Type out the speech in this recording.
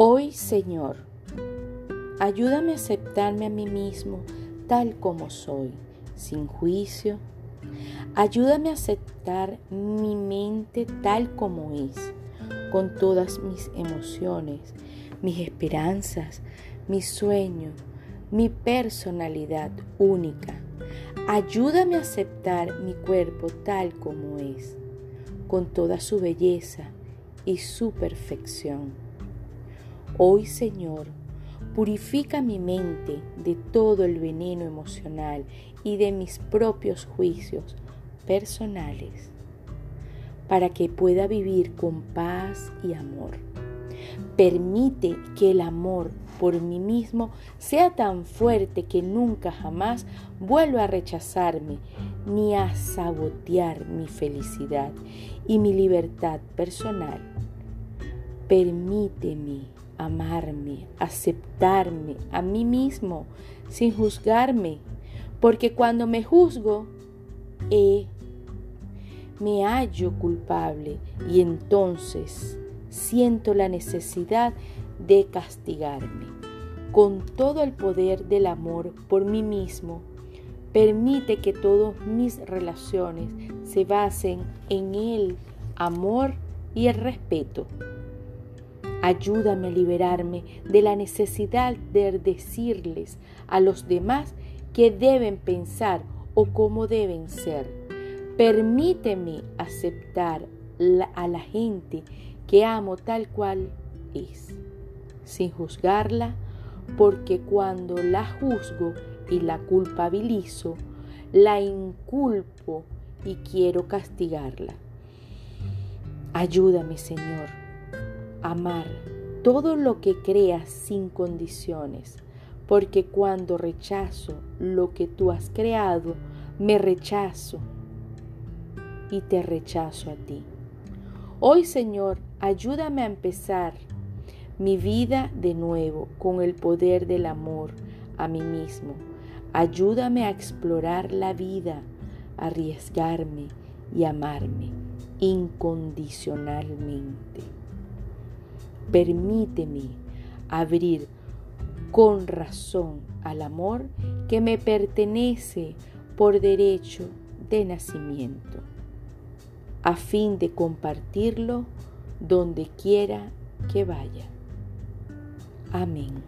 Hoy, Señor, ayúdame a aceptarme a mí mismo tal como soy, sin juicio. Ayúdame a aceptar mi mente tal como es, con todas mis emociones, mis esperanzas, mis sueños, mi personalidad única. Ayúdame a aceptar mi cuerpo tal como es, con toda su belleza y su perfección. Hoy, Señor, purifica mi mente de todo el veneno emocional y de mis propios juicios personales, para que pueda vivir con paz y amor. Permite que el amor por mí mismo sea tan fuerte que nunca jamás vuelva a rechazarme ni a sabotear mi felicidad y mi libertad personal. Permíteme amarme, aceptarme a mí mismo sin juzgarme, porque cuando me juzgo, eh, me hallo culpable y entonces siento la necesidad de castigarme. Con todo el poder del amor por mí mismo, permite que todas mis relaciones se basen en el amor y el respeto. Ayúdame a liberarme de la necesidad de decirles a los demás qué deben pensar o cómo deben ser. Permíteme aceptar a la gente que amo tal cual es, sin juzgarla, porque cuando la juzgo y la culpabilizo, la inculpo y quiero castigarla. Ayúdame, Señor, amar todo lo que creas sin condiciones, porque cuando rechazo lo que tú has creado, me rechazo y te rechazo a ti. Hoy, Señor, ayúdame a empezar mi vida de nuevo con el poder del amor a mí mismo. Ayúdame a explorar la vida, arriesgarme y amarme incondicionalmente. Permíteme abrir con razón al amor que me pertenece por derecho de nacimiento, a fin de compartirlo donde quiera que vaya. Amén.